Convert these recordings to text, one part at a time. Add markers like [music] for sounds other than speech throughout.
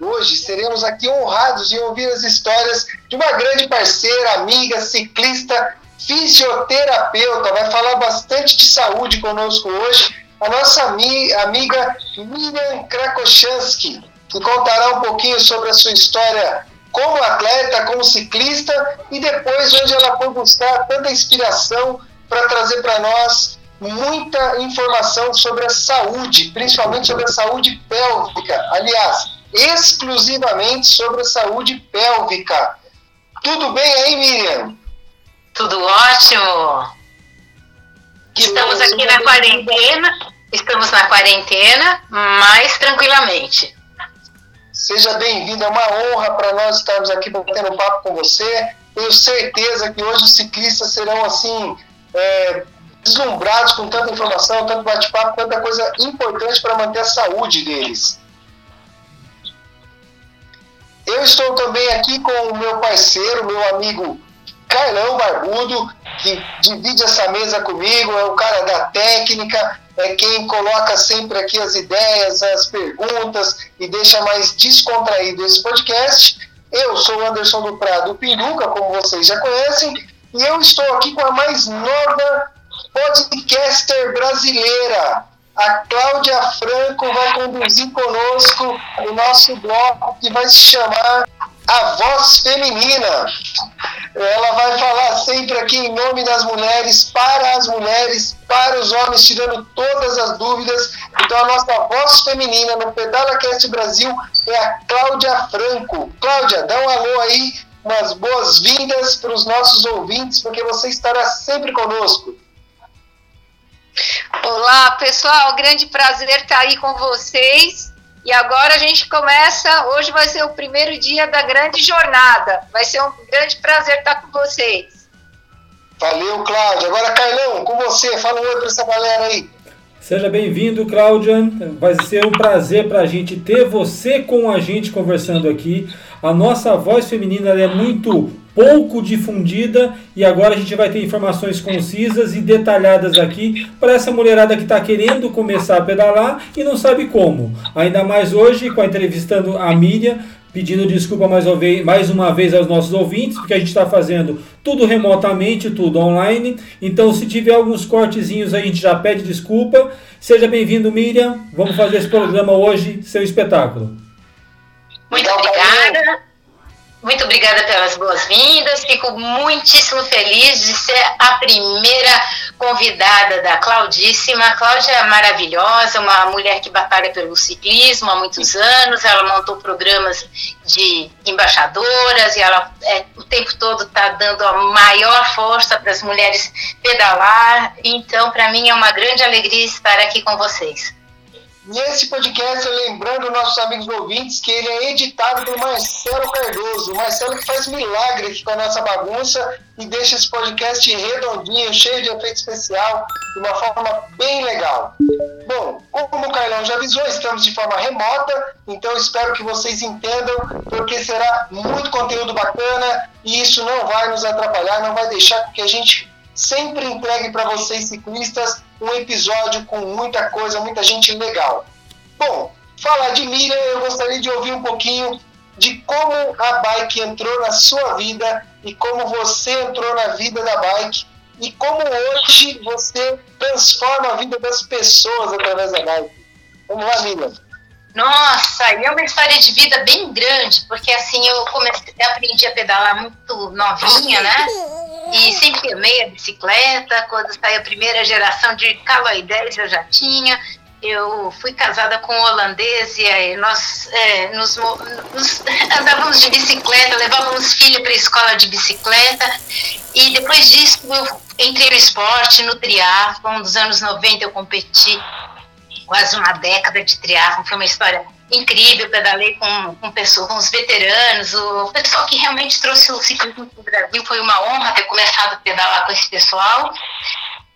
Hoje seremos aqui honrados em ouvir as histórias de uma grande parceira, amiga, ciclista, fisioterapeuta. Vai falar bastante de saúde conosco hoje. A nossa amiga Miriam Krakoshansky, que contará um pouquinho sobre a sua história como atleta, como ciclista e depois onde ela foi buscar tanta inspiração para trazer para nós muita informação sobre a saúde, principalmente sobre a saúde pélvica. Aliás, exclusivamente sobre a saúde pélvica. Tudo bem aí, Miriam? Tudo ótimo. Que estamos aqui na quarentena, estamos na quarentena, mas tranquilamente. Seja bem-vinda, é uma honra para nós estarmos aqui batendo um papo com você. Tenho certeza que hoje os ciclistas serão assim é, deslumbrados com tanta informação, tanto bate-papo, tanta coisa importante para manter a saúde deles. Eu estou também aqui com o meu parceiro, meu amigo Carlão Barbudo, que divide essa mesa comigo, é o cara da técnica, é quem coloca sempre aqui as ideias, as perguntas e deixa mais descontraído esse podcast. Eu sou o Anderson do Prado Pinduca, como vocês já conhecem, e eu estou aqui com a mais nova podcaster brasileira, a Cláudia Franco vai conduzir conosco o nosso bloco que vai se chamar A Voz Feminina. Ela vai falar sempre aqui em nome das mulheres, para as mulheres, para os homens, tirando todas as dúvidas. Então a nossa voz feminina no Pedala Cast Brasil é a Cláudia Franco. Cláudia, dá um alô aí, umas boas-vindas para os nossos ouvintes, porque você estará sempre conosco. Olá, pessoal, grande prazer estar aí com vocês. E agora a gente começa. Hoje vai ser o primeiro dia da grande jornada. Vai ser um grande prazer estar com vocês. Valeu, Cláudia. Agora, Carlão, com você. Fala um oi para essa galera aí. Seja bem-vindo, Cláudia. Vai ser um prazer para a gente ter você com a gente conversando aqui. A nossa voz feminina é muito pouco difundida e agora a gente vai ter informações concisas e detalhadas aqui para essa mulherada que está querendo começar a pedalar e não sabe como. Ainda mais hoje, com a entrevistando a Miriam, pedindo desculpa mais uma, vez, mais uma vez aos nossos ouvintes, porque a gente está fazendo tudo remotamente, tudo online. Então, se tiver alguns cortezinhos a gente já pede desculpa. Seja bem-vindo, Miriam. Vamos fazer esse programa hoje, seu espetáculo. Muito obrigada. Muito obrigada pelas boas-vindas. Fico muitíssimo feliz de ser a primeira convidada da Claudíssima. Cláudia é maravilhosa, uma mulher que batalha pelo ciclismo há muitos anos. Ela montou programas de embaixadoras e ela é, o tempo todo está dando a maior força para as mulheres pedalar. Então, para mim é uma grande alegria estar aqui com vocês. E esse podcast, lembrando nossos amigos ouvintes, que ele é editado por Marcelo Cardoso. O Marcelo que faz milagre aqui com a nossa bagunça e deixa esse podcast redondinho, cheio de efeito especial, de uma forma bem legal. Bom, como o Carlão já avisou, estamos de forma remota, então espero que vocês entendam, porque será muito conteúdo bacana e isso não vai nos atrapalhar, não vai deixar que a gente sempre entregue para vocês ciclistas um episódio com muita coisa, muita gente legal. Bom, falar de Miriam, eu gostaria de ouvir um pouquinho de como a bike entrou na sua vida e como você entrou na vida da bike e como hoje você transforma a vida das pessoas através da bike. Vamos lá, Miriam. Nossa, e é uma história de vida bem grande, porque assim eu comecei, aprendi a pedalar muito novinha, né? E sempre amei a bicicleta. Quando saiu a primeira geração de Caloi 10 eu já tinha. Eu fui casada com um holandês e aí nós é, nos, nos, [laughs] andávamos de bicicleta, levávamos filha para a escola de bicicleta. E depois disso eu entrei no esporte, no triatlon. Nos anos 90 eu competi quase uma década de triatlon. Foi uma história incrível, pedalei com, com, pessoas, com os veteranos, o pessoal que realmente trouxe o ciclismo para o Brasil. Foi uma honra ter começado a pedalar com esse pessoal.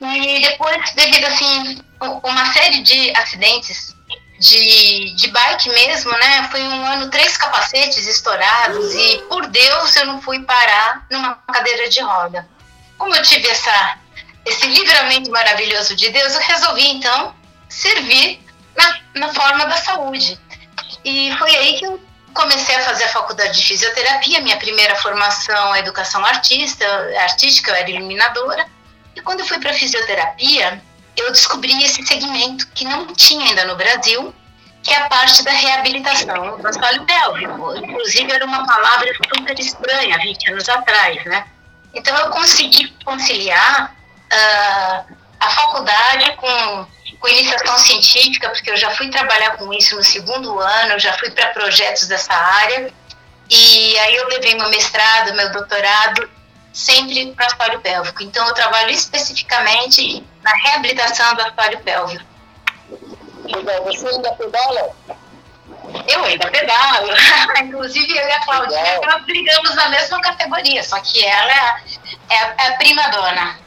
E depois, devido assim, uma série de acidentes de, de bike mesmo, né? Foi um ano, três capacetes estourados e, por Deus, eu não fui parar numa cadeira de roda. Como eu tive essa, esse livramento maravilhoso de Deus, eu resolvi, então, servir na, na forma da saúde. E foi aí que eu comecei a fazer a faculdade de fisioterapia. Minha primeira formação é educação artista, artística, eu era iluminadora. E quando eu fui para fisioterapia, eu descobri esse segmento que não tinha ainda no Brasil, que é a parte da reabilitação do assoalho pélvico. Inclusive, era uma palavra super estranha 20 anos atrás, né? Então, eu consegui conciliar uh, a faculdade com, com iniciação científica, porque eu já fui trabalhar com isso no segundo ano, já fui para projetos dessa área, e aí eu levei meu mestrado, meu doutorado, sempre para o assoalho pélvico. Então, eu trabalho especificamente na reabilitação do assoalho pélvico. Legal, você ainda pedala? Eu ainda pedalo. [laughs] Inclusive, eu e a Claudinha, nós brigamos na mesma categoria, só que ela é, é, é a prima dona.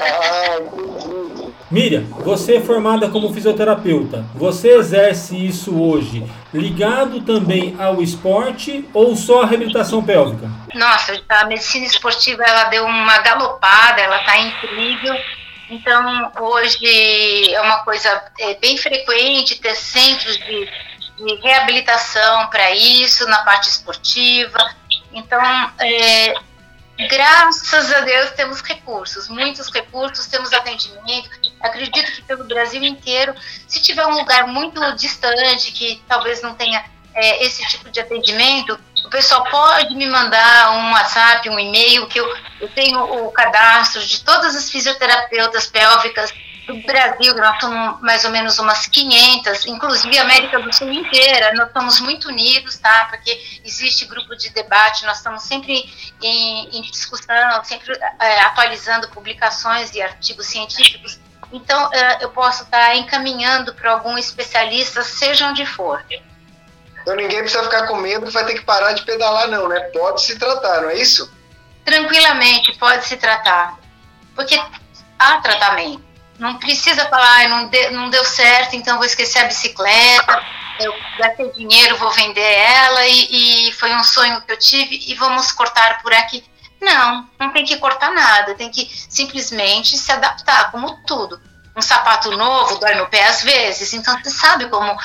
Ah, entendi. Miriam, você é formada como fisioterapeuta. Você exerce isso hoje ligado também ao esporte ou só à reabilitação pélvica? Nossa, a medicina esportiva ela deu uma galopada, ela está incrível. Então, hoje é uma coisa é, bem frequente ter centros de, de reabilitação para isso, na parte esportiva. Então, é, graças a Deus temos recursos, muitos recursos, temos atendimento. Acredito que pelo Brasil inteiro, se tiver um lugar muito distante que talvez não tenha é, esse tipo de atendimento, o pessoal pode me mandar um WhatsApp, um e-mail, que eu, eu tenho o cadastro de todas as fisioterapeutas pélvicas do Brasil, nós somos mais ou menos umas 500, inclusive a América do Sul inteira, nós estamos muito unidos, tá? Porque existe grupo de debate, nós estamos sempre em, em discussão, sempre é, atualizando publicações e artigos científicos. Então, é, eu posso estar encaminhando para algum especialista, seja onde for. Então ninguém precisa ficar com medo que vai ter que parar de pedalar, não, né? Pode se tratar, não é isso? Tranquilamente, pode se tratar. Porque há tratamento. Não precisa falar, ah, não, de, não deu certo, então vou esquecer a bicicleta, eu gastei dinheiro, vou vender ela e, e foi um sonho que eu tive e vamos cortar por aqui. Não, não tem que cortar nada, tem que simplesmente se adaptar, como tudo um sapato novo dói no pé às vezes, então você sabe como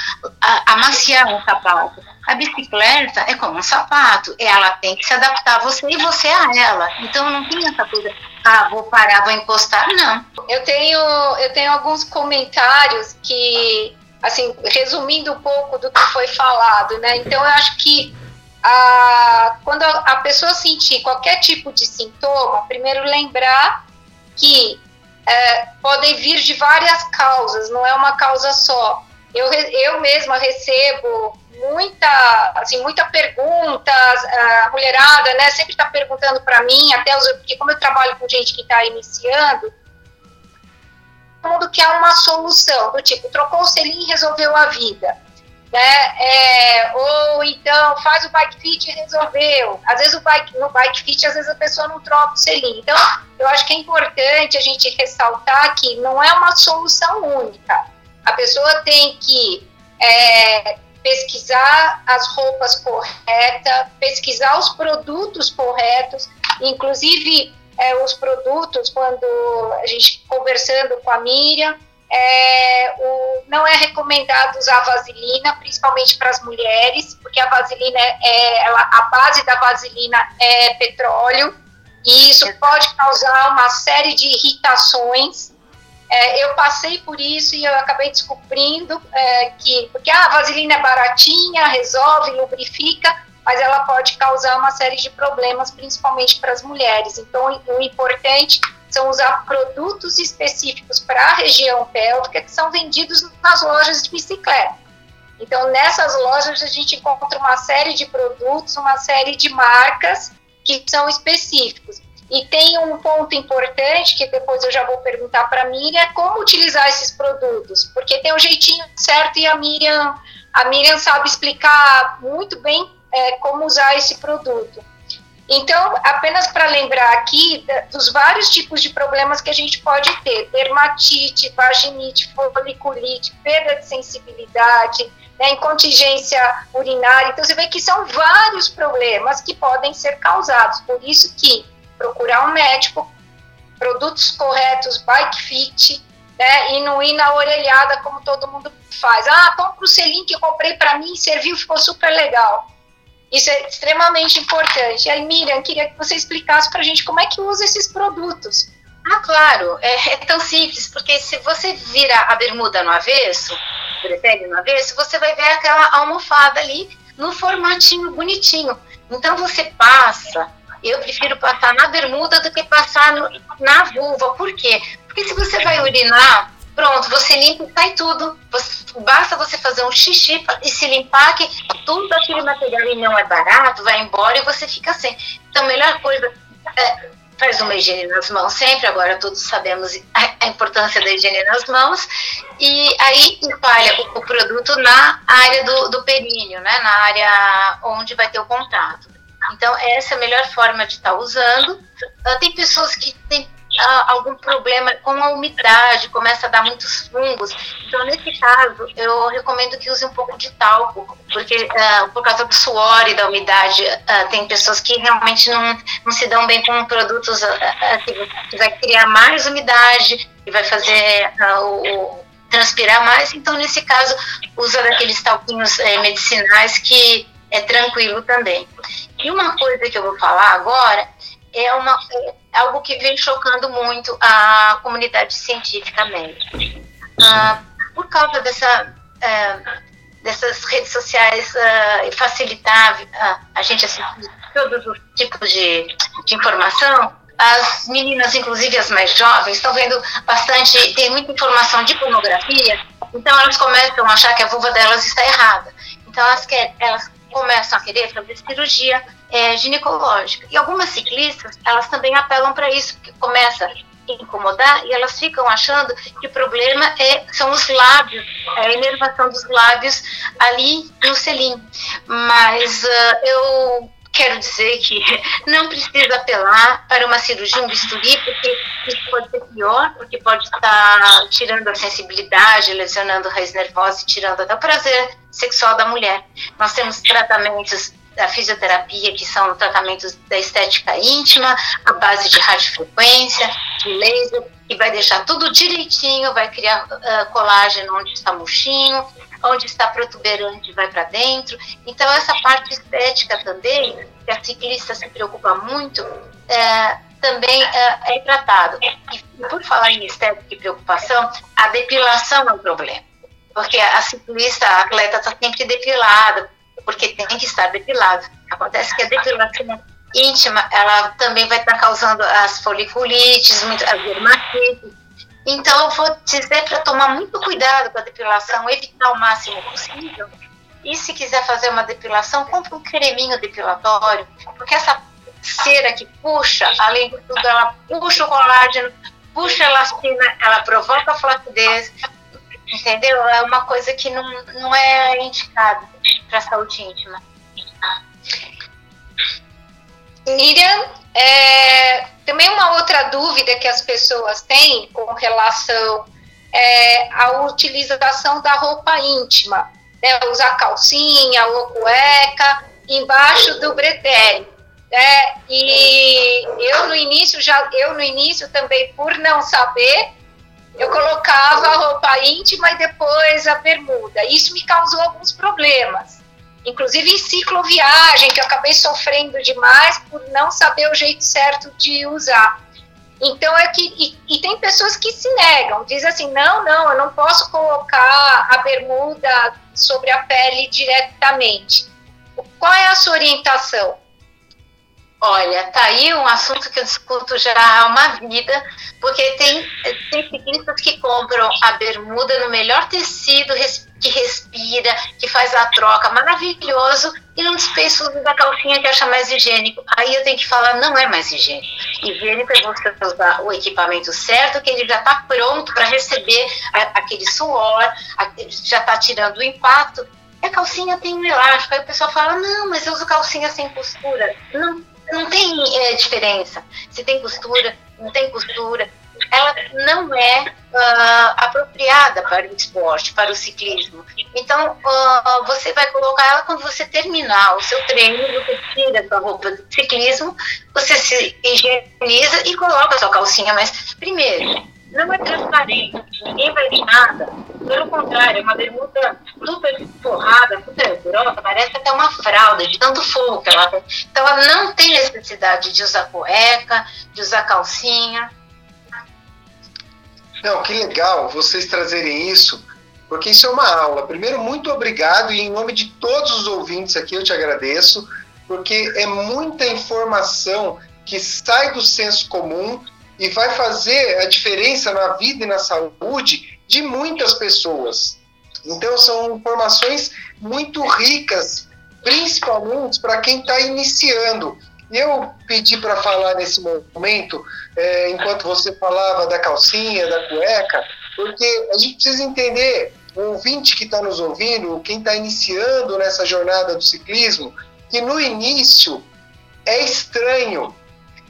amaciar um sapato. A bicicleta é como um sapato, ela tem que se adaptar a você e você a ela. Então não tem essa coisa, ah, vou parar, vou encostar, não. Eu tenho, eu tenho alguns comentários que, assim, resumindo um pouco do que foi falado, né? Então eu acho que a, quando a pessoa sentir qualquer tipo de sintoma, primeiro lembrar que é, podem vir de várias causas, não é uma causa só. Eu, eu mesma recebo muita, assim, muita pergunta, a mulherada, né, sempre está perguntando para mim, até os, porque como eu trabalho com gente que está iniciando, todo mundo quer uma solução, do tipo, trocou o selim e resolveu a vida né? É, ou então faz o bike fit e resolveu. Às vezes o bike, no bike fit, às vezes a pessoa não troca o selim. Então, eu acho que é importante a gente ressaltar que não é uma solução única. A pessoa tem que é, pesquisar as roupas corretas, pesquisar os produtos corretos, inclusive é, os produtos, quando a gente conversando com a Miriam, é, o, não é recomendado usar vaselina, principalmente para as mulheres, porque a vaselina é, é, ela, a base da vaselina é petróleo, e isso pode causar uma série de irritações. É, eu passei por isso e eu acabei descobrindo é, que, porque ah, a vaselina é baratinha, resolve, lubrifica, mas ela pode causar uma série de problemas, principalmente para as mulheres. Então, o importante são usar produtos específicos para a região pélvica que são vendidos nas lojas de bicicleta. Então, nessas lojas a gente encontra uma série de produtos, uma série de marcas que são específicos. E tem um ponto importante que depois eu já vou perguntar para a Miriam, é como utilizar esses produtos, porque tem um jeitinho certo e a Miriam a Miriam sabe explicar muito bem é, como usar esse produto. Então, apenas para lembrar aqui dos vários tipos de problemas que a gente pode ter: dermatite, vaginite, foliculite, perda de sensibilidade, né, incontingência urinária. Então, você vê que são vários problemas que podem ser causados. Por isso que procurar um médico, produtos corretos, bike fit, né, e não ir na orelhada como todo mundo faz. Ah, compra o selim que eu comprei para mim, serviu, ficou super legal. Isso é extremamente importante. E aí, Miriam, queria que você explicasse para a gente como é que usa esses produtos. Ah, claro, é, é, tão simples, porque se você vira a bermuda no avesso, prefere no avesso, você vai ver aquela almofada ali no formatinho bonitinho. Então você passa, eu prefiro passar na bermuda do que passar no, na vulva. Por quê? Porque se você vai urinar, Pronto, você limpa e sai tudo. Você, basta você fazer um xixi e se limpar que tudo aquele material e não é barato, vai embora e você fica sem. Então, a melhor coisa é faz uma higiene nas mãos sempre, agora todos sabemos a, importância da higiene nas mãos, e aí espalha o, o produto na área do, do períneo, né, na área onde vai ter o contato. Então, essa é a melhor forma de estar tá usando. Uh, tem pessoas que têm algum problema com a umidade, começa a dar muitos fungos. Então, nesse caso, eu recomendo que use um pouco de talco, porque uh, por causa do suor e da umidade, uh, tem pessoas que realmente não, não se dão bem com produtos uh, que vai criar mais umidade, e vai fazer o, transpirar mais. Então, nesse caso, usa daqueles talquinhos medicinais que é tranquilo também. E uma coisa que eu vou falar agora é uma é algo que vem chocando muito a comunidade científica médica. Ah, por causa dessa, é, dessas redes sociais uh, facilitar uh, a gente assistir todos os tipos de, de informação, as meninas, inclusive as mais jovens, estão vendo bastante, tem muita informação de pornografia, então elas começam a achar que a vulva delas está errada. Então elas, quer, elas começam a querer fazer cirurgia é, ginecológica. E algumas ciclistas, elas também apelam para isso, porque começa incomodar e elas ficam achando que o problema é, são os lábios, é a inervação dos lábios ali no selim. Mas uh, eu quero dizer que [laughs] não precisa apelar para uma cirurgia, um bisturi, porque isso pode ser pior, porque pode estar tirando a sensibilidade, lesionando a raiz nervosa e tirando até o prazer sexual da mulher. Nós temos tratamentos da fisioterapia, que são tratamentos da estética íntima, a base de radiofrequência, de laser, que vai deixar tudo direitinho, vai criar uh, colágeno onde está murchinho, onde está protuberante vai para dentro. Então, essa parte estética também, que a ciclista se preocupa muito, é, também é, é tratado. E, por falar em estética e preocupação, a depilação é um problema. Porque a ciclista, a atleta está sempre depilada, porque tem que estar depilado. Acontece que a depilação íntima, ela também vai estar causando as foliculites, as dermatites. Então, eu vou dizer para tomar muito cuidado com a depilação, evitar o máximo possível. E se quiser fazer uma depilação, compre um creminho depilatório, porque essa cera que puxa, além de tudo, ela puxa o colágeno, puxa a elastina, ela provoca flacidez, entendeu? É uma coisa que não, não é indicada para a saúde íntima. Miriam, é, também uma outra dúvida que as pessoas têm com relação é, à utilização da roupa íntima, né, usar calcinha ou cueca embaixo do bretelle. Né, e eu no início já eu no início também por não saber eu colocava a roupa íntima e depois a bermuda. Isso me causou alguns problemas. Inclusive em cicloviagem, que eu acabei sofrendo demais por não saber o jeito certo de usar. Então é que. E, e tem pessoas que se negam, dizem assim: não, não, eu não posso colocar a bermuda sobre a pele diretamente. Qual é a sua orientação? Olha, tá aí um assunto que eu discuto já há uma vida, porque tem, tem ciclistas que compram a bermuda no melhor tecido que respira, que faz a troca maravilhoso e não dispensa o uso da calcinha que acha mais higiênico. Aí eu tenho que falar, não é mais higiênico. Higiênico é você usar o equipamento certo, que ele já está pronto para receber aquele suor, já está tirando o impacto a calcinha tem um elástico. Aí o pessoal fala, não, mas eu uso calcinha sem costura. Não, não tem é, diferença. Se tem costura, não tem costura. Ela não é uh, apropriada para o esporte, para o ciclismo. Então, uh, você vai colocar ela quando você terminar o seu treino, você tira a sua roupa de ciclismo, você se higieniza e coloca a sua calcinha. Mas, primeiro, não é transparente, ninguém vai ver nada. Pelo contrário, é uma bermuda super forrada, super grossa, parece até uma fralda, de tanto fogo que ela tem. Então ela não tem necessidade de usar cueca, de usar calcinha. Não, que legal vocês trazerem isso, porque isso é uma aula. Primeiro, muito obrigado e em nome de todos os ouvintes aqui eu te agradeço, porque é muita informação que sai do senso comum e vai fazer a diferença na vida e na saúde de muitas pessoas. Então, são informações muito ricas, principalmente para quem está iniciando. Eu pedi para falar nesse momento, é, enquanto você falava da calcinha, da cueca, porque a gente precisa entender, o ouvinte que está nos ouvindo, quem está iniciando nessa jornada do ciclismo, que no início é estranho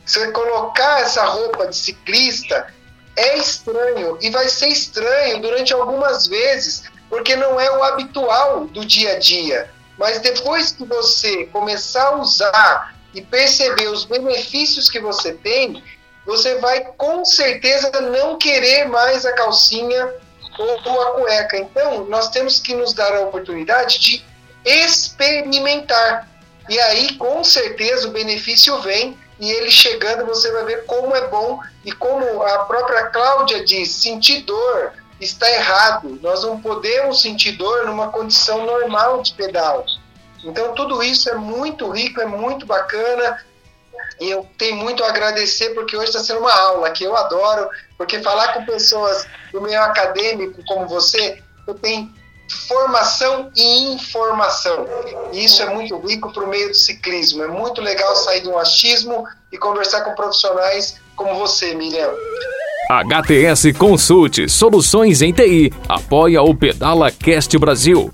você colocar essa roupa de ciclista é estranho e vai ser estranho durante algumas vezes, porque não é o habitual do dia a dia. Mas depois que você começar a usar e perceber os benefícios que você tem, você vai com certeza não querer mais a calcinha ou a cueca. Então, nós temos que nos dar a oportunidade de experimentar. E aí, com certeza, o benefício vem e ele chegando você vai ver como é bom e como a própria Cláudia diz, sentir dor está errado. Nós não podemos sentir dor numa condição normal de pedal. Então tudo isso é muito rico, é muito bacana e eu tenho muito a agradecer porque hoje está sendo uma aula que eu adoro, porque falar com pessoas do meio acadêmico como você, eu tenho formação e informação. E isso é muito rico para o meio do ciclismo. É muito legal sair do achismo e conversar com profissionais como você, Miriam. HTS Consulte Soluções em TI apoia o Pedala Cast Brasil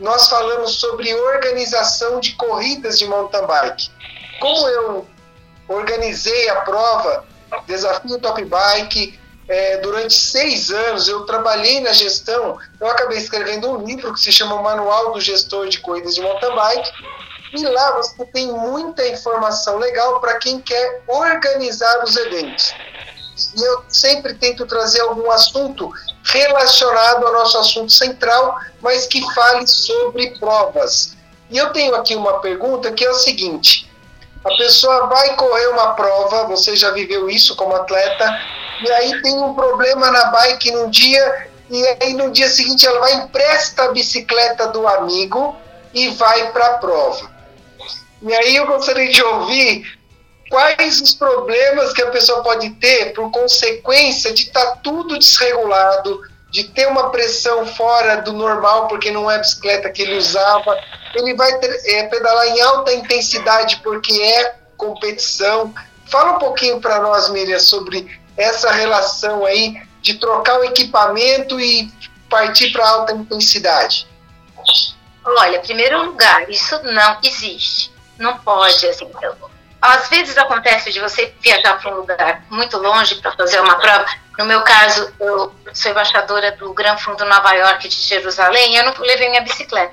nós falamos sobre organização de corridas de mountain bike. Como eu organizei a prova Desafio Top Bike é, durante seis anos, eu trabalhei na gestão, eu acabei escrevendo um livro que se chama Manual do Gestor de Corridas de Mountain Bike, e lá você tem muita informação legal para quem quer organizar os eventos. E eu sempre tento trazer algum assunto relacionado ao nosso assunto central, mas que fale sobre provas. E eu tenho aqui uma pergunta que é o seguinte: a pessoa vai correr uma prova, você já viveu isso como atleta, e aí tem um problema na bike num dia, e aí no dia seguinte ela vai empresta a bicicleta do amigo e vai para a prova. E aí eu gostaria de ouvir quais os problemas que a pessoa pode ter por consequência de estar tá tudo desregulado, de ter uma pressão fora do normal, porque não é a bicicleta que ele usava. Ele vai é, pedalar em alta intensidade, porque é competição. Fala um pouquinho para nós, Miriam, sobre essa relação aí de trocar o equipamento e partir para alta intensidade. Olha, primeiro lugar, isso não existe. Não pode, assim, às vezes acontece de você viajar para um lugar muito longe para fazer uma prova. No meu caso, eu sou embaixadora do Gran Fundo Nova York de Jerusalém, eu não levei minha bicicleta.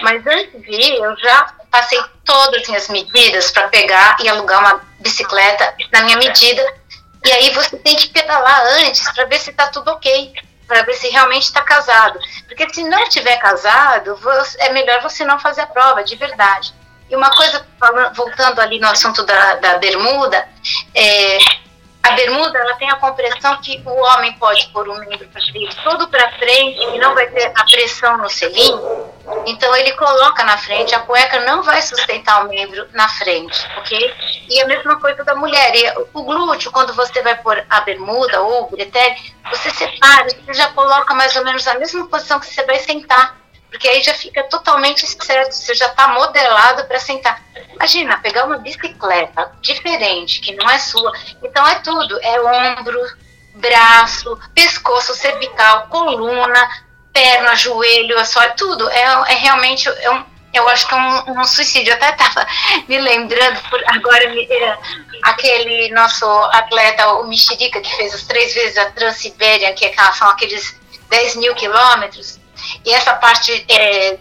Mas antes de ir, eu já passei todas as minhas medidas para pegar e alugar uma bicicleta na minha medida. E aí você tem que pedalar antes para ver se está tudo ok. para ver se realmente está casado. Porque se não estiver casado, é melhor você não fazer a prova, de verdade. E uma coisa, voltando ali no assunto da, da bermuda, é, a bermuda ela tem a compressão que o homem pode pôr o membro todo para frente e não vai ter a pressão no selim. Então ele coloca na frente, a cueca não vai sustentar o membro na frente, ok? E a mesma coisa da mulher. E o glúteo, quando você vai pôr a bermuda ou o bretelle, você separa, você já coloca mais ou menos a mesma posição que você vai sentar porque aí já fica totalmente certo, você já está modelado para sentar. Imagina, pegar uma bicicleta diferente, que não é sua. Então é tudo, é ombro, braço, pescoço, cervical, coluna, perna, joelho, é só tudo. É, é realmente é um, eu acho que é um, um suicídio. Eu até estava me lembrando, por, agora me, é, aquele nosso atleta, o Mexerica, que fez as três vezes a Transibéria, que é são aqueles 10 mil quilômetros. E essa parte é,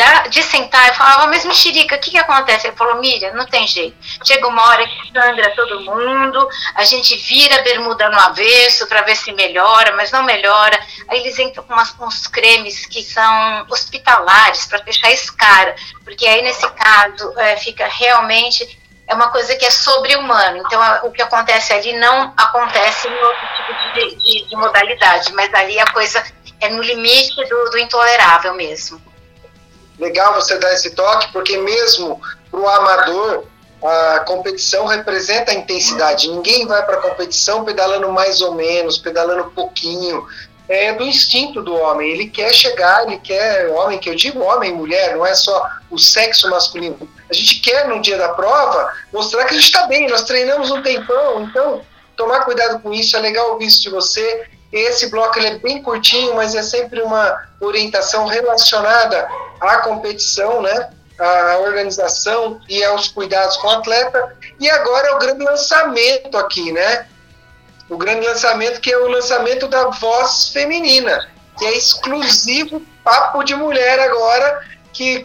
da, de sentar, eu falava, mas mexerica, o que, que acontece? Ele falou, Miriam, não tem jeito. Chega uma hora que sangra todo mundo, a gente vira a bermuda no avesso para ver se melhora, mas não melhora. Aí eles entram com umas, uns cremes que são hospitalares para fechar esse cara, porque aí nesse caso é, fica realmente é uma coisa que é sobre-humano. Então, o que acontece ali não acontece em outro tipo de, de, de modalidade, mas ali a coisa é no limite do, do intolerável mesmo. Legal você dar esse toque, porque mesmo para o amador, a competição representa a intensidade. Ninguém vai para a competição pedalando mais ou menos, pedalando pouquinho. É do instinto do homem. Ele quer chegar, ele quer homem, que eu digo homem, mulher, não é só o sexo masculino. A gente quer no dia da prova mostrar que a gente está bem. Nós treinamos um tempão, então tomar cuidado com isso. É legal ouvir isso de você. Esse bloco ele é bem curtinho, mas é sempre uma orientação relacionada à competição, né? à organização e aos cuidados com o atleta. E agora é o grande lançamento aqui, né? O grande lançamento que é o lançamento da voz feminina, que é exclusivo papo de mulher agora, que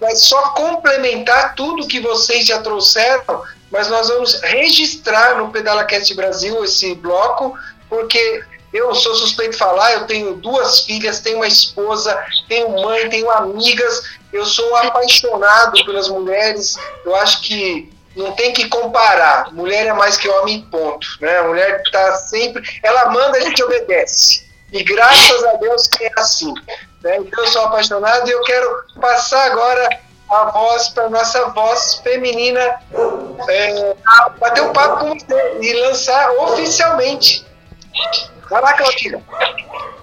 vai só complementar tudo que vocês já trouxeram, mas nós vamos registrar no PedalaCast Brasil esse bloco, porque eu sou suspeito de falar, eu tenho duas filhas, tenho uma esposa, tenho mãe, tenho amigas. Eu sou apaixonado pelas mulheres. Eu acho que não tem que comparar. Mulher é mais que homem, ponto. Né? A mulher está sempre. Ela manda, a gente obedece. E graças a Deus que é assim. Né? Então eu sou apaixonado e eu quero passar agora a voz para nossa voz feminina é, bater um papo com você e lançar oficialmente Vai lá, Claudina.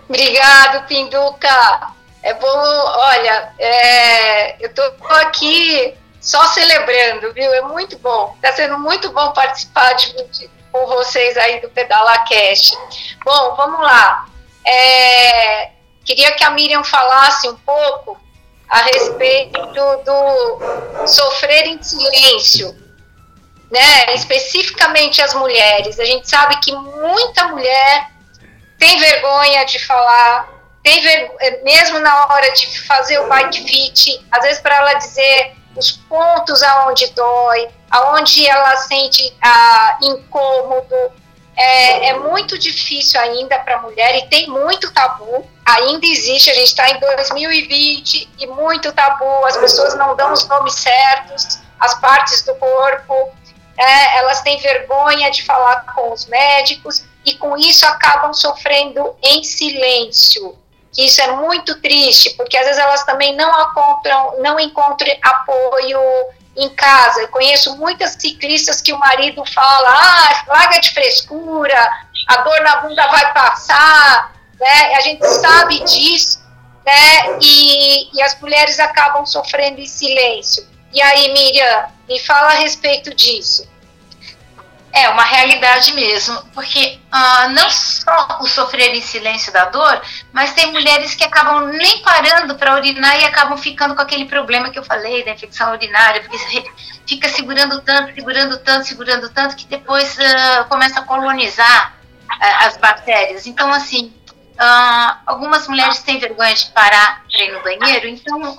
Obrigado, Pinduca. É bom, olha, é, eu estou aqui só celebrando, viu? É muito bom. Está sendo muito bom participar de, de, com vocês aí do Pedala Cast. Bom, vamos lá. É, queria que a Miriam falasse um pouco a respeito do sofrer em silêncio, né? Especificamente as mulheres. A gente sabe que muita mulher tem vergonha de falar, tem ver, é, mesmo na hora de fazer o bike fit, às vezes para ela dizer os pontos aonde dói, aonde ela sente ah, incômodo, é, é, muito difícil ainda para a mulher e tem muito tabu. Ainda existe, a gente está em 2020 e muito tabu, as pessoas não dão os nomes certos, as partes do corpo, é, elas têm vergonha de falar com os médicos e com isso acabam sofrendo em silêncio. Isso é muito triste, porque às vezes elas também não encontram, não encontram apoio em casa. Eu conheço muitas ciclistas que o marido fala: ah, larga de frescura, a dor na bunda vai passar, né? A gente sabe disso, né? E, e as mulheres acabam sofrendo em silêncio. E aí, Miriam, me fala a respeito disso. É uma realidade mesmo, porque ah, não só o sofrer em silêncio da dor, mas tem mulheres que acabam nem parando para urinar e acabam ficando com aquele problema que eu falei da infecção urinária, porque fica segurando tanto, segurando tanto, segurando tanto, que depois ah, começa a colonizar ah, as bactérias. Então, assim, algumas mulheres têm vergonha de parar para ir no banheiro, então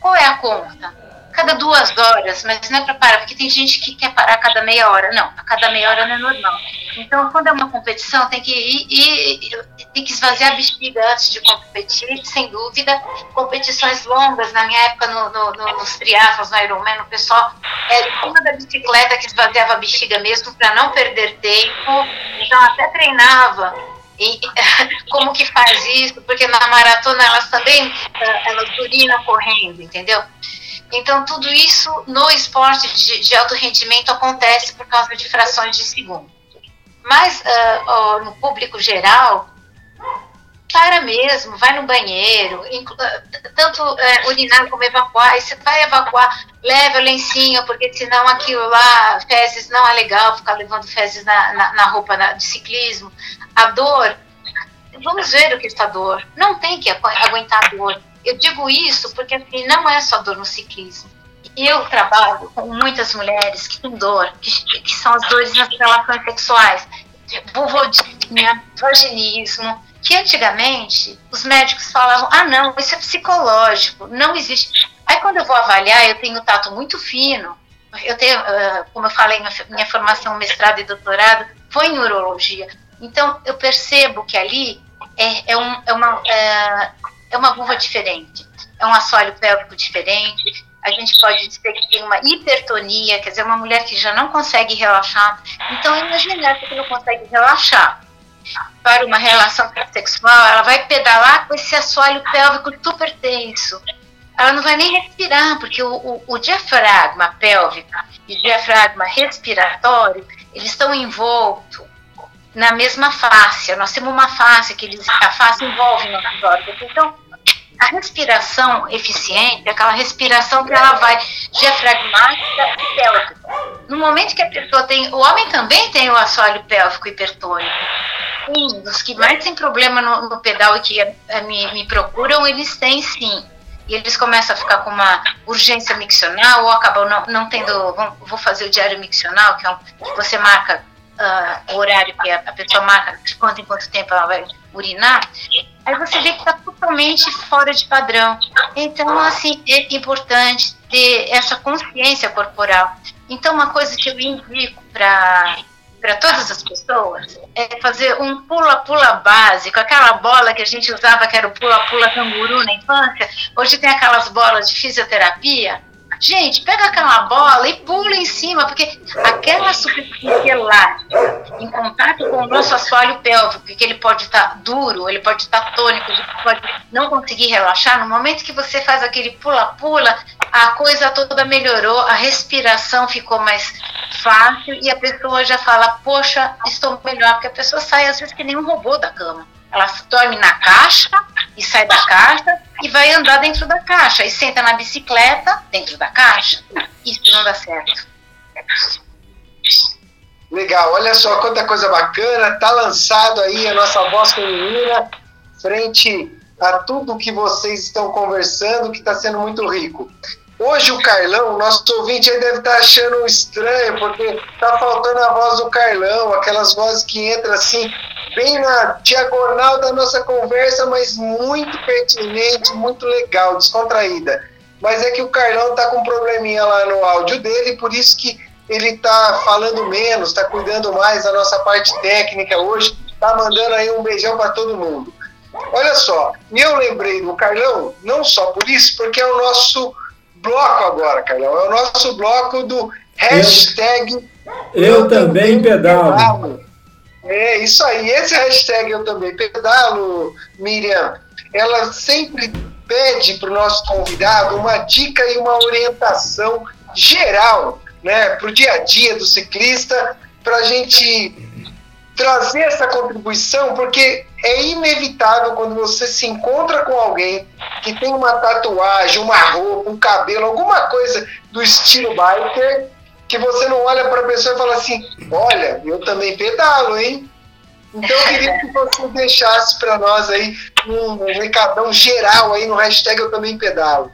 qual é a conta? Cada duas horas, mas não é para parar, porque tem gente que quer parar a cada meia hora. Não, a cada meia hora não é normal. Então, quando é uma competição, tem que ir, ir tem que esvaziar a bexiga antes de competir, sem dúvida. Competições longas, na minha época, no, no, no, nos triatlos, no Ironman, o pessoal era em cima da bicicleta que esvaziava a bexiga mesmo, para não perder tempo. Então, até treinava e [laughs] como que faz isso? Porque na maratona elas também eh, elas urinam correndo, entendeu? Então tudo isso no esporte de, de alto rendimento acontece por causa de frações de segundo. Mas uh, no público geral, para mesmo, vai no banheiro, tanto uh, urinar como evacuar, e você vai evacuar, leva o lencinho, porque senão aquilo lá, fezes não é legal, ficar levando fezes na, na, na roupa na, de ciclismo. A dor, vamos ver o que está dor. Não tem que aguentar a dor. Eu digo isso porque assim, não é só dor no ciclismo. Eu trabalho com muitas mulheres que têm dor, que, que são as dores nas relações sexuais, vulvodinha, vaginismo, que antigamente os médicos falavam: ah, não, isso é psicológico, não existe. Aí quando eu vou avaliar, eu tenho tato muito fino. Eu tenho, ah, como eu falei, minha formação, mestrado e doutorado foi em urologia. Então, eu percebo que ali é, é, um, é, uma, é, é uma vulva diferente, é um assoalho pélvico diferente. A gente pode dizer que tem uma hipertonia, quer dizer, uma mulher que já não consegue relaxar. Então, imagina que não consegue relaxar para uma relação sexual, ela vai pedalar com esse assoalho pélvico super tenso. Ela não vai nem respirar, porque o, o, o diafragma pélvico e o diafragma respiratório, eles estão envoltos na mesma face. Nós temos uma face que eles, a face envolve nossos órgãos. Então, a respiração eficiente é aquela respiração que ela vai diafragmática e pélvica. No momento que a pessoa tem, o homem também tem o assoalho pélvico hipertônico. Um dos que mais tem problema no, no pedal e que a, me, me procuram, eles têm sim e eles começam a ficar com uma urgência miccional ou acabam não, não tendo, vão, vou fazer o diário miccional, que é um, que você marca uh, o horário que a, pessoa marca, quanto em quanto tempo ela vai urinar, aí você vê que está totalmente fora de padrão. Então, assim, é importante ter essa consciência corporal. Então, uma coisa que eu indico para para todas as pessoas é fazer um pula-pula básico, aquela bola que a gente usava que era o pula-pula canguru na infância, hoje tem aquelas bolas de fisioterapia, Gente, pega aquela bola e pula em cima, porque aquela superfície elástica, em contato com o nosso assoalho pélvico, que ele pode estar tá duro, ele pode estar tá tônico, ele pode não conseguir relaxar, no momento que você faz aquele pula-pula, a coisa toda melhorou, a respiração ficou mais fácil e a pessoa já fala, poxa, estou melhor, porque a pessoa sai às vezes que nem um robô da cama. Ela dorme na caixa e sai da caixa e vai andar dentro da caixa e senta na bicicleta dentro da caixa. Isso não dá certo. Legal, olha só quanta coisa bacana, tá lançado aí a nossa voz feminina frente a tudo que vocês estão conversando, que está sendo muito rico. Hoje o Carlão, nosso ouvinte aí deve estar tá achando estranho, porque tá faltando a voz do Carlão, aquelas vozes que entram assim, bem na diagonal da nossa conversa, mas muito pertinente, muito legal, descontraída. Mas é que o Carlão tá com um probleminha lá no áudio dele, por isso que ele tá falando menos, tá cuidando mais da nossa parte técnica hoje, tá mandando aí um beijão para todo mundo. Olha só, eu lembrei do Carlão, não só por isso, porque é o nosso bloco agora, Carlão. É o nosso bloco do hashtag. Eu, eu também pedalo. pedalo. É isso aí. Esse hashtag eu também pedalo, Miriam, ela sempre pede para o nosso convidado uma dica e uma orientação geral né, para o dia a dia do ciclista, para a gente trazer essa contribuição, porque é inevitável quando você se encontra com alguém que tem uma tatuagem, uma roupa, um cabelo, alguma coisa do estilo biker, que você não olha para a pessoa e fala assim: Olha, eu também pedalo, hein? Então eu queria que você deixasse para nós aí um recadão geral aí no hashtag Eu Também Pedalo.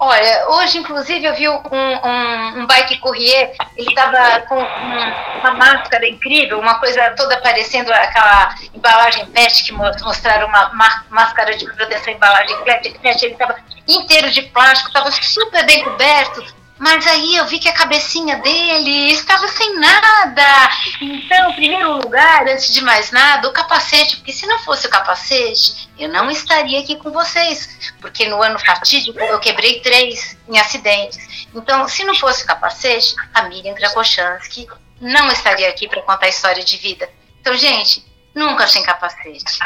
Olha, hoje, inclusive, eu vi um, um, um bike courrier, ele estava com uma máscara incrível, uma coisa toda parecendo aquela embalagem PET que mostraram uma máscara de proteção embalagem PET, ele estava inteiro de plástico, estava super bem coberto, mas aí eu vi que a cabecinha dele estava sem nada. Então, em primeiro lugar, antes de mais nada, o capacete, porque se não fosse o capacete, eu não estaria aqui com vocês, porque no ano fatídico eu quebrei três em acidentes. Então, se não fosse o capacete, a Miriam Krakochanski não estaria aqui para contar a história de vida. Então, gente, nunca sem capacete.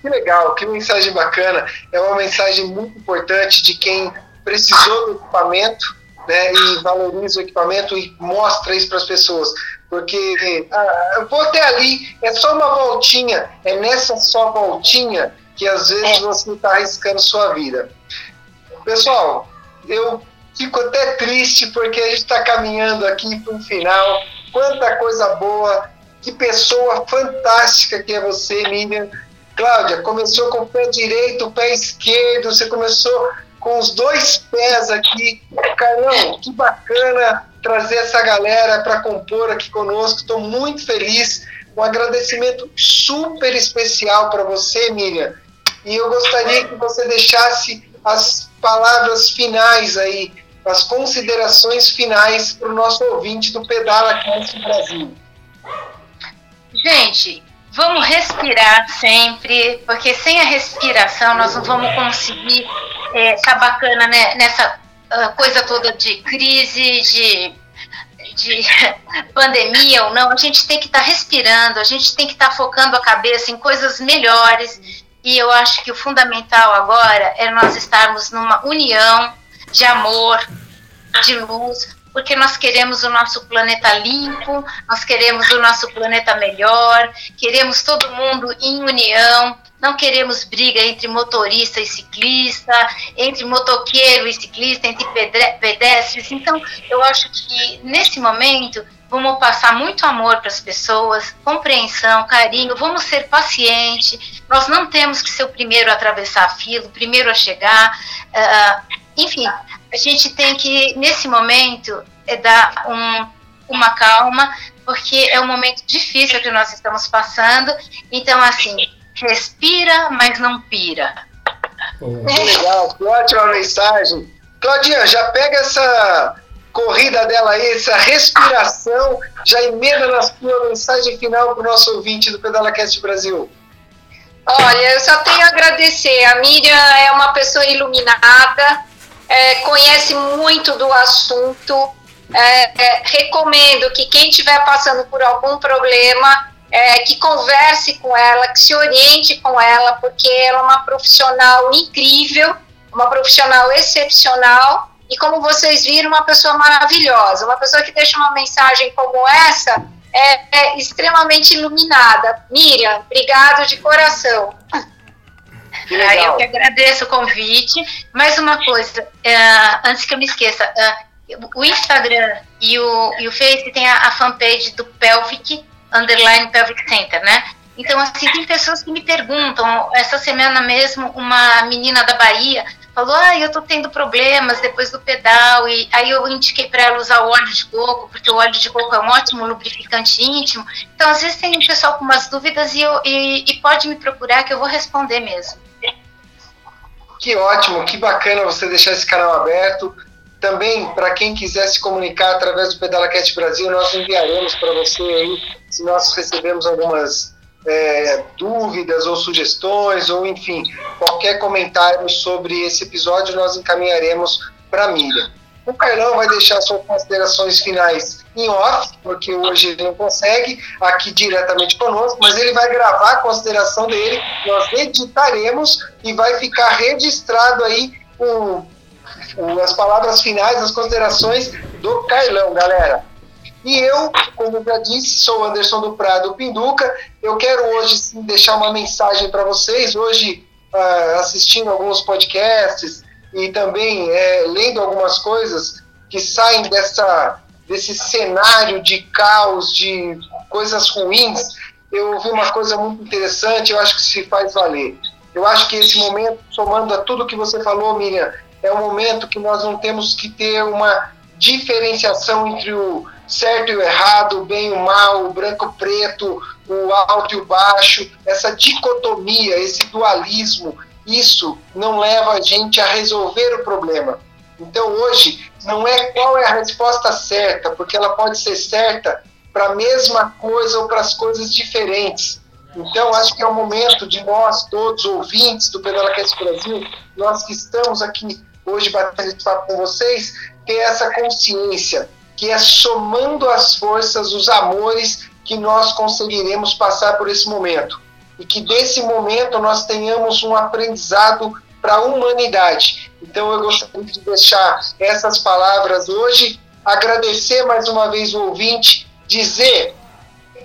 Que legal, que mensagem bacana. É uma mensagem muito importante de quem precisou do equipamento né, e valoriza o equipamento e mostra isso para as pessoas. Porque ah, eu vou até ali, é só uma voltinha, é nessa só voltinha que às vezes é. você está arriscando sua vida. Pessoal, eu fico até triste porque a gente está caminhando aqui para o final. Quanta coisa boa, que pessoa fantástica que é você, Miriam. Cláudia, começou com o pé direito, o pé esquerdo, você começou com os dois pés aqui. Carlão, que bacana trazer essa galera para compor aqui conosco. Estou muito feliz. Um agradecimento super especial para você, Miriam. E eu gostaria que você deixasse as palavras finais aí, as considerações finais para o nosso ouvinte do Pedala Cast Brasil. Gente, vamos respirar sempre, porque sem a respiração nós não vamos conseguir é, tá bacana né, nessa uh, coisa toda de crise, de, de [laughs] pandemia ou não, a gente tem que estar tá respirando, a gente tem que estar tá focando a cabeça em coisas melhores. E eu acho que o fundamental agora é nós estarmos numa união de amor, de luz, porque nós queremos o nosso planeta limpo, nós queremos o nosso planeta melhor, queremos todo mundo em união, não queremos briga entre motorista e ciclista, entre motoqueiro e ciclista, entre pedestres. Então, eu acho que nesse momento vamos passar muito amor para as pessoas, compreensão, carinho, vamos ser pacientes. Nós não temos que ser o primeiro a atravessar a fila, o primeiro a chegar. Uh, enfim, a gente tem que, nesse momento, é dar um, uma calma, porque é um momento difícil que nós estamos passando. Então, assim, respira, mas não pira. Que legal, que ótima mensagem. Claudinha, já pega essa corrida dela aí, essa respiração, já emenda na sua mensagem final para o nosso ouvinte do PedalaCast Brasil. Olha, eu só tenho a agradecer. A Miriam é uma pessoa iluminada, é, conhece muito do assunto. É, é, recomendo que quem estiver passando por algum problema é, que converse com ela, que se oriente com ela, porque ela é uma profissional incrível, uma profissional excepcional e, como vocês viram, uma pessoa maravilhosa, uma pessoa que deixa uma mensagem como essa é, é extremamente iluminada. Miriam, obrigado de coração. Ah, eu que agradeço o convite. Mais uma coisa, uh, antes que eu me esqueça, uh, o Instagram e o, e o Face tem a, a fanpage do Pelvic underline pelvic center, né? Então, assim, tem pessoas que me perguntam, essa semana mesmo, uma menina da Bahia falou, ah, eu tô tendo problemas depois do pedal, e aí eu indiquei para ela usar o óleo de coco, porque o óleo de coco é um ótimo lubrificante íntimo. Então, às vezes tem pessoal com umas dúvidas e, eu, e, e pode me procurar que eu vou responder mesmo. Que ótimo, que bacana você deixar esse canal aberto. Também, para quem quiser se comunicar através do PedalaCast Brasil, nós enviaremos para você aí, se nós recebemos algumas é, dúvidas ou sugestões, ou enfim, qualquer comentário sobre esse episódio, nós encaminharemos para a Miriam. O Carlão vai deixar suas considerações finais em off, porque hoje ele não consegue aqui diretamente conosco, mas ele vai gravar a consideração dele, nós editaremos e vai ficar registrado aí o as palavras finais, as considerações do Carlão, galera. E eu, como já disse, sou Anderson do Prado Pinduca. Eu quero hoje sim, deixar uma mensagem para vocês. Hoje, uh, assistindo alguns podcasts e também é, lendo algumas coisas que saem dessa, desse cenário de caos, de coisas ruins, eu ouvi uma coisa muito interessante, eu acho que se faz valer. Eu acho que esse momento, somando a tudo que você falou, Miriam, é um momento que nós não temos que ter uma diferenciação entre o certo e o errado, o bem e o mal, o branco e o preto, o alto e o baixo, essa dicotomia, esse dualismo isso não leva a gente a resolver o problema. Então hoje não é qual é a resposta certa, porque ela pode ser certa para a mesma coisa ou para as coisas diferentes. Então, acho que é o momento de nós, todos ouvintes do PedalaCast Brasil, nós que estamos aqui hoje batendo esse papo com vocês, ter essa consciência que é somando as forças, os amores, que nós conseguiremos passar por esse momento. E que desse momento nós tenhamos um aprendizado para a humanidade. Então eu gostaria de deixar essas palavras hoje, agradecer mais uma vez o ouvinte, dizer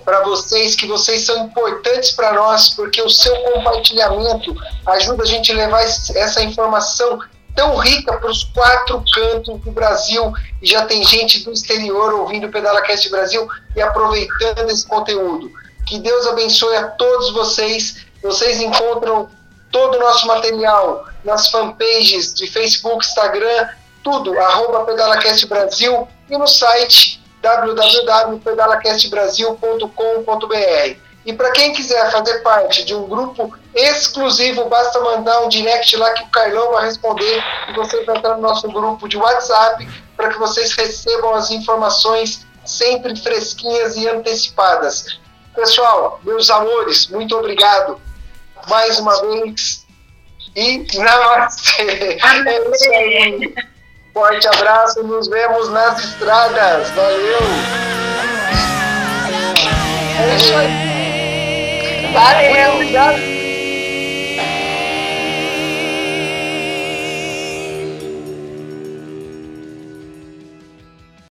para vocês que vocês são importantes para nós, porque o seu compartilhamento ajuda a gente a levar essa informação tão rica para os quatro cantos do Brasil e já tem gente do exterior ouvindo o PedalaCast Brasil e aproveitando esse conteúdo. Que Deus abençoe a todos vocês. Vocês encontram todo o nosso material nas fanpages de Facebook, Instagram, tudo, arroba PedalaCast Brasil e no site www.pedalacastbrasil.com.br. E para quem quiser fazer parte de um grupo exclusivo, basta mandar um direct lá que o Carlão vai responder e você vai entrar no nosso grupo de WhatsApp para que vocês recebam as informações sempre fresquinhas e antecipadas. Pessoal, meus amores, muito obrigado mais uma vez e namastê. Amém. [laughs] Forte abraço, nos vemos nas estradas. Valeu! É isso aí. Valeu! Obrigado.